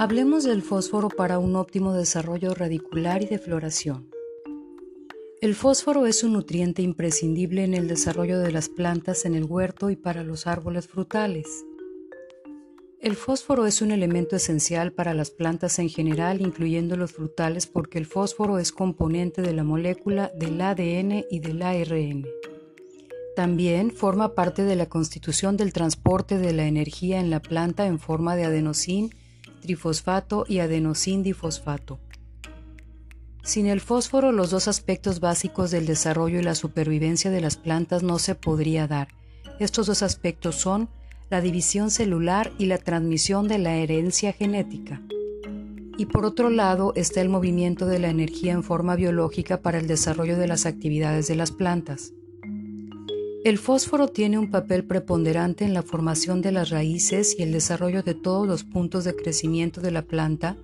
Hablemos del fósforo para un óptimo desarrollo radicular y de floración. El fósforo es un nutriente imprescindible en el desarrollo de las plantas en el huerto y para los árboles frutales. El fósforo es un elemento esencial para las plantas en general, incluyendo los frutales, porque el fósforo es componente de la molécula del ADN y del ARN. También forma parte de la constitución del transporte de la energía en la planta en forma de adenosín trifosfato y difosfato. Sin el fósforo, los dos aspectos básicos del desarrollo y la supervivencia de las plantas no se podría dar. Estos dos aspectos son la división celular y la transmisión de la herencia genética. Y por otro lado está el movimiento de la energía en forma biológica para el desarrollo de las actividades de las plantas. El fósforo tiene un papel preponderante en la formación de las raíces y el desarrollo de todos los puntos de crecimiento de la planta,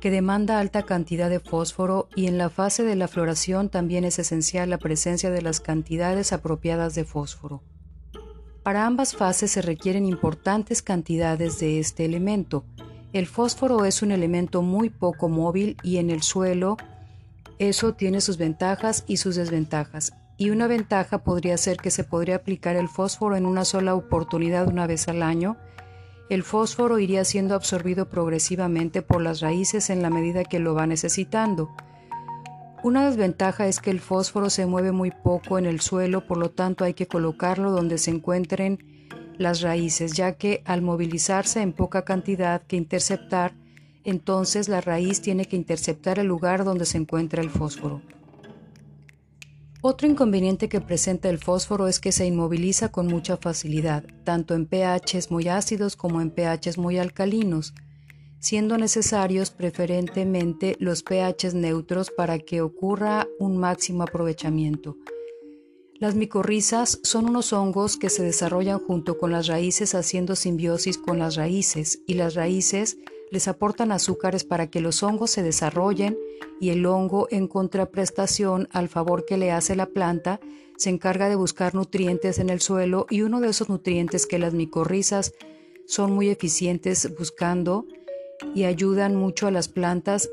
que demanda alta cantidad de fósforo y en la fase de la floración también es esencial la presencia de las cantidades apropiadas de fósforo. Para ambas fases se requieren importantes cantidades de este elemento. El fósforo es un elemento muy poco móvil y en el suelo eso tiene sus ventajas y sus desventajas y una ventaja podría ser que se podría aplicar el fósforo en una sola oportunidad una vez al año. El fósforo iría siendo absorbido progresivamente por las raíces en la medida que lo va necesitando. Una desventaja es que el fósforo se mueve muy poco en el suelo, por lo tanto hay que colocarlo donde se encuentren las raíces, ya que al movilizarse en poca cantidad que interceptar, entonces la raíz tiene que interceptar el lugar donde se encuentra el fósforo. Otro inconveniente que presenta el fósforo es que se inmoviliza con mucha facilidad, tanto en pHs muy ácidos como en pHs muy alcalinos, siendo necesarios preferentemente los pHs neutros para que ocurra un máximo aprovechamiento. Las micorrizas son unos hongos que se desarrollan junto con las raíces haciendo simbiosis con las raíces y las raíces les aportan azúcares para que los hongos se desarrollen y el hongo, en contraprestación al favor que le hace la planta, se encarga de buscar nutrientes en el suelo y uno de esos nutrientes que las micorrizas son muy eficientes buscando y ayudan mucho a las plantas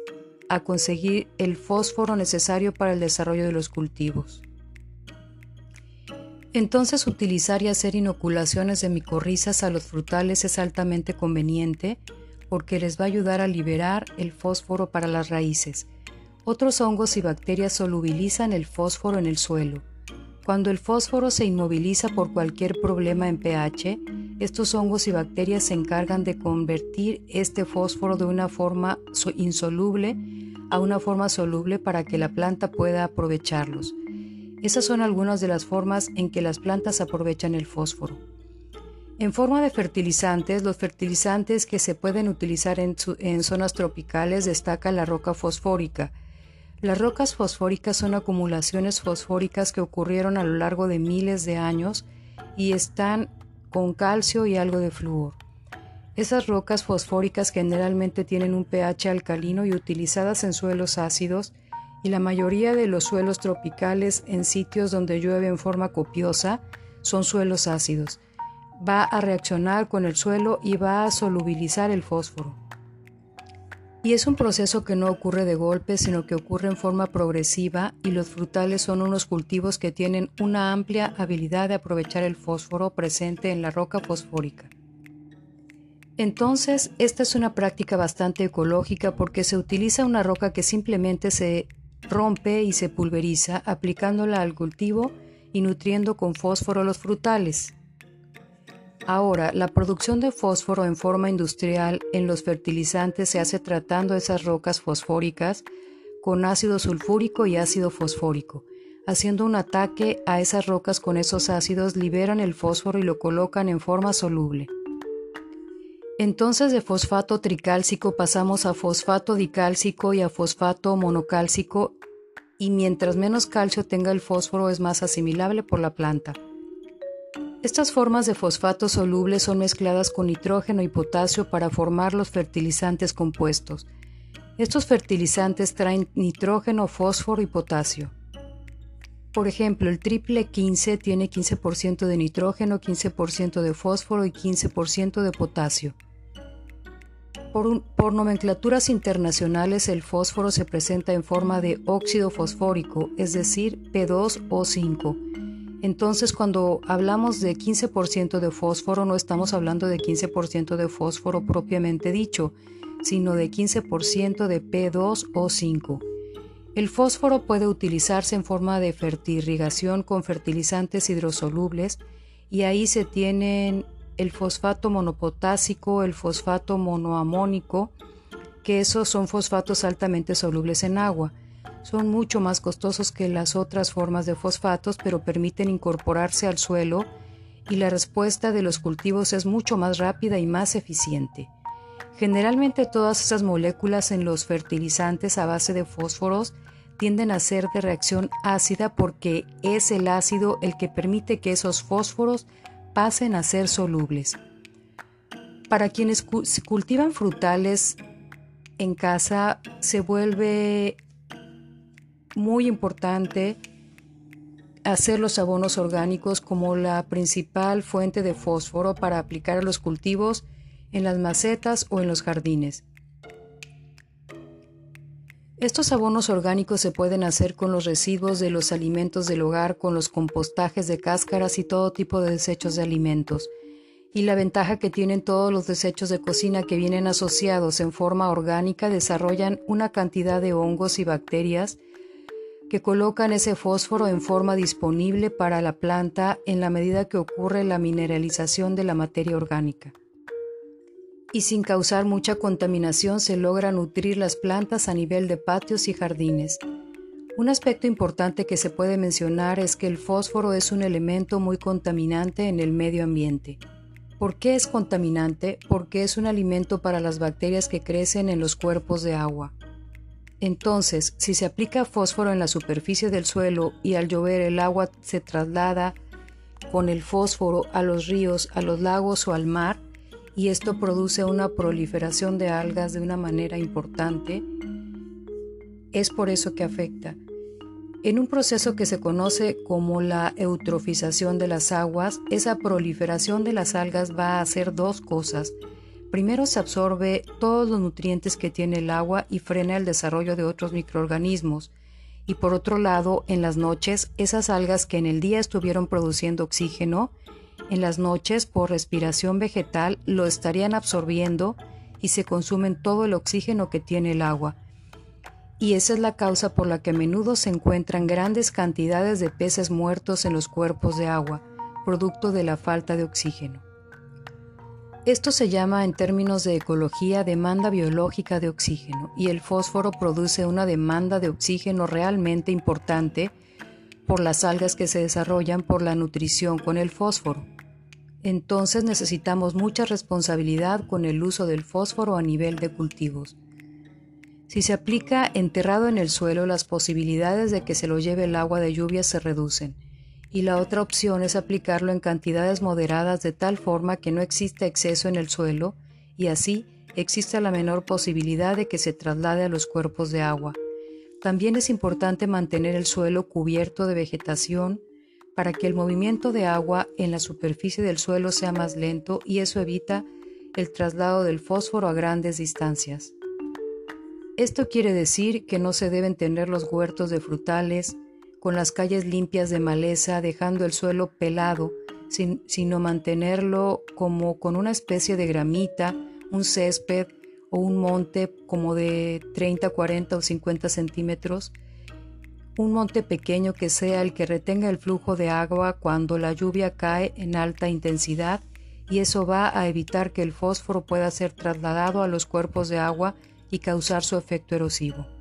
a conseguir el fósforo necesario para el desarrollo de los cultivos. Entonces utilizar y hacer inoculaciones de micorrizas a los frutales es altamente conveniente porque les va a ayudar a liberar el fósforo para las raíces. Otros hongos y bacterias solubilizan el fósforo en el suelo. Cuando el fósforo se inmoviliza por cualquier problema en pH, estos hongos y bacterias se encargan de convertir este fósforo de una forma insoluble a una forma soluble para que la planta pueda aprovecharlos. Esas son algunas de las formas en que las plantas aprovechan el fósforo. En forma de fertilizantes, los fertilizantes que se pueden utilizar en, zonas tropicales destaca la roca fosfórica. Las rocas fosfóricas son acumulaciones fosfóricas que ocurrieron a lo largo de miles de años y están con calcio y algo de flúor. Esas rocas fosfóricas generalmente tienen un pH alcalino y utilizadas en suelos ácidos y la mayoría de los suelos tropicales en sitios donde llueve en forma copiosa son suelos ácidos va a reaccionar con el suelo y va a solubilizar el fósforo. Y es un proceso que no ocurre de golpe, sino que ocurre en forma progresiva y los frutales son unos cultivos que tienen una amplia habilidad de aprovechar el fósforo presente en la roca fosfórica. Entonces, esta es una práctica bastante ecológica porque se utiliza una roca que simplemente se rompe y se pulveriza aplicándola al cultivo y nutriendo con fósforo los frutales. Ahora, la producción de fósforo en forma industrial en los fertilizantes se hace tratando esas rocas fosfóricas con ácido sulfúrico y ácido fosfórico. Haciendo un ataque a esas rocas con esos ácidos, liberan el fósforo y lo colocan en forma soluble. Entonces de fosfato tricálcico pasamos a fosfato dicálcico y a fosfato monocálcico y mientras menos calcio tenga el fósforo es más asimilable por la planta. Estas formas de fosfato solubles son mezcladas con nitrógeno y potasio para formar los fertilizantes compuestos. Estos fertilizantes traen nitrógeno, fósforo y potasio. Por ejemplo, el triple 15 tiene 15% de nitrógeno, 15% de fósforo y 15% de potasio. Por, nomenclaturas internacionales el fósforo se presenta en forma de óxido fosfórico, es decir, P2O5. Entonces cuando hablamos de 15% de fósforo no estamos hablando de 15% de fósforo propiamente dicho, sino de 15% de P2O5. El fósforo puede utilizarse en forma de fertirrigación con fertilizantes hidrosolubles y ahí se tienen el fosfato monopotásico, el fosfato monoamónico, que esos son fosfatos altamente solubles en agua. Son mucho más costosos que las otras formas de fosfatos, pero permiten incorporarse al suelo y la respuesta de los cultivos es mucho más rápida y más eficiente. Generalmente todas esas moléculas en los fertilizantes a base de fósforos tienden a ser de reacción ácida porque es el ácido el que permite que esos fósforos pasen a ser solubles. Para quienes cultivan frutales en casa se vuelve muy importante hacer los abonos orgánicos como la principal fuente de fósforo para aplicar a los cultivos en las macetas o en los jardines. Estos abonos orgánicos se pueden hacer con los residuos de los alimentos del hogar, con los compostajes de cáscaras y todo tipo de desechos de alimentos. Y la ventaja que tienen todos los desechos de cocina que vienen asociados en forma orgánica desarrollan una cantidad de hongos y bacterias que colocan ese fósforo en forma disponible para la planta en la medida que ocurre la mineralización de la materia orgánica y sin causar mucha contaminación se logra nutrir las plantas a nivel de patios y jardines. Un aspecto importante que se puede mencionar es que el fósforo es un elemento muy contaminante en el medio ambiente. ¿Por qué es contaminante? Porque es un alimento para las bacterias que crecen en los cuerpos de agua. Entonces, si se aplica fósforo en la superficie del suelo y al llover el agua se traslada con el fósforo a los ríos, a los lagos o al mar, y esto produce una proliferación de algas de una manera importante, es por eso que afecta. En un proceso que se conoce como la eutrofización de las aguas, esa proliferación de las algas va a hacer dos cosas. Primero se absorbe todos los nutrientes que tiene el agua y frena el desarrollo de otros microorganismos. Y por otro lado, en las noches, esas algas que en el día estuvieron produciendo oxígeno, en las noches, por respiración vegetal, lo estarían absorbiendo y se consumen todo el oxígeno que tiene el agua. Y esa es la causa por la que a menudo se encuentran grandes cantidades de peces muertos en los cuerpos de agua, producto de la falta de oxígeno. Esto se llama en términos de ecología demanda biológica de oxígeno y el fósforo produce una demanda de oxígeno realmente importante por las algas que se desarrollan por la nutrición con el fósforo. Entonces necesitamos mucha responsabilidad con el uso del fósforo a nivel de cultivos. Si se aplica enterrado en el suelo, las posibilidades de que se lo lleve el agua de lluvia se reducen, y la otra opción es aplicarlo en cantidades moderadas de tal forma que no exista exceso en el suelo, y así exista la menor posibilidad de que se traslade a los cuerpos de agua. También es importante mantener el suelo cubierto de vegetación para que el movimiento de agua en la superficie del suelo sea más lento y eso evita el traslado del fósforo a grandes distancias. Esto quiere decir que no se deben tener los huertos de frutales con las calles limpias de maleza dejando el suelo pelado, sino mantenerlo como con una especie de gramita, un césped o un monte como de 30, 40 o 50 centímetros, un monte pequeño que sea el que retenga el flujo de agua cuando la lluvia cae en alta intensidad y eso va a evitar que el fósforo pueda ser trasladado a los cuerpos de agua y causar su efecto erosivo.